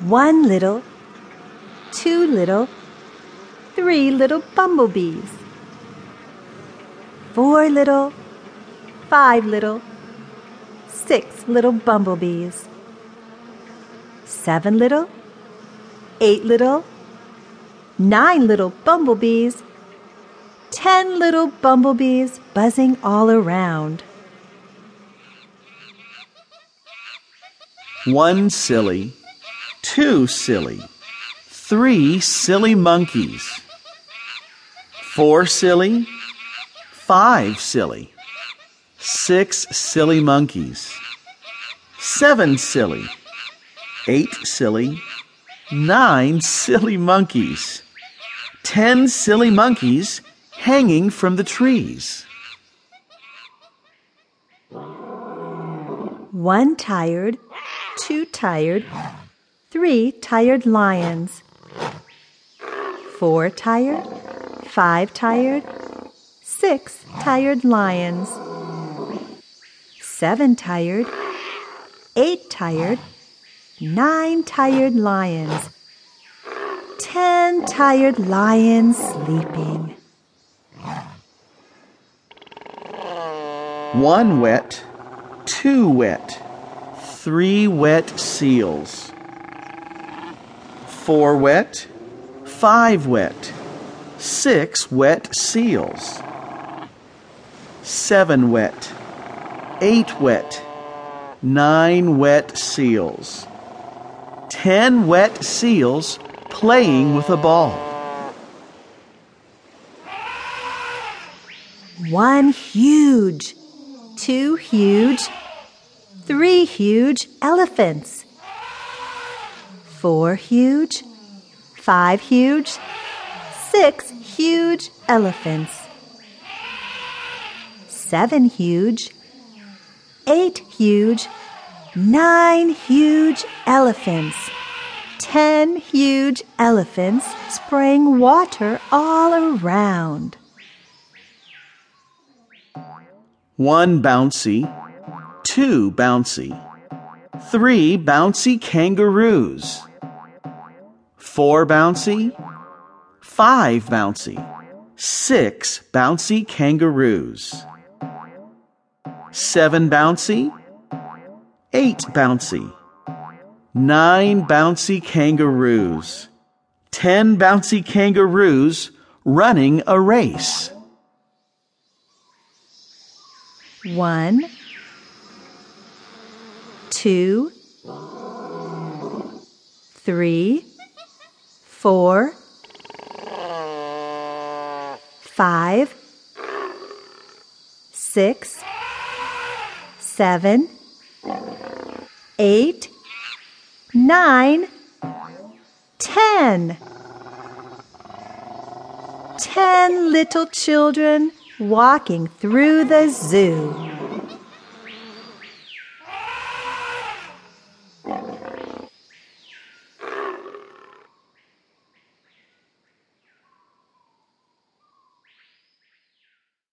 one little, two little, three little bumblebees, four little, five little, six little bumblebees, seven little, eight little, nine little bumblebees, ten little bumblebees buzzing all around. One silly, two silly, three silly monkeys, four silly, five silly, six silly monkeys, seven silly, eight silly, nine silly monkeys, ten silly monkeys hanging from the trees. One tired, two tired, three tired lions, four tired, five tired, six tired lions, seven tired, eight tired, nine tired lions, ten tired lions sleeping. One wet, two wet, three wet seals. Four wet, five wet, six wet seals. Seven wet, eight wet, nine wet seals. Ten wet seals playing with a ball. One huge, two huge, three huge elephants, four huge, five huge, six huge elephants, seven huge, eight huge, nine huge elephants, ten huge elephants spraying water all around. One bouncy, two bouncy, three bouncy kangaroos, four bouncy, five bouncy, six bouncy kangaroos, seven bouncy, eight bouncy, nine bouncy kangaroos, ten bouncy kangaroos running a race. One, two, three, four, five, six, seven, eight, nine, ten. Ten little children walking through the zoo.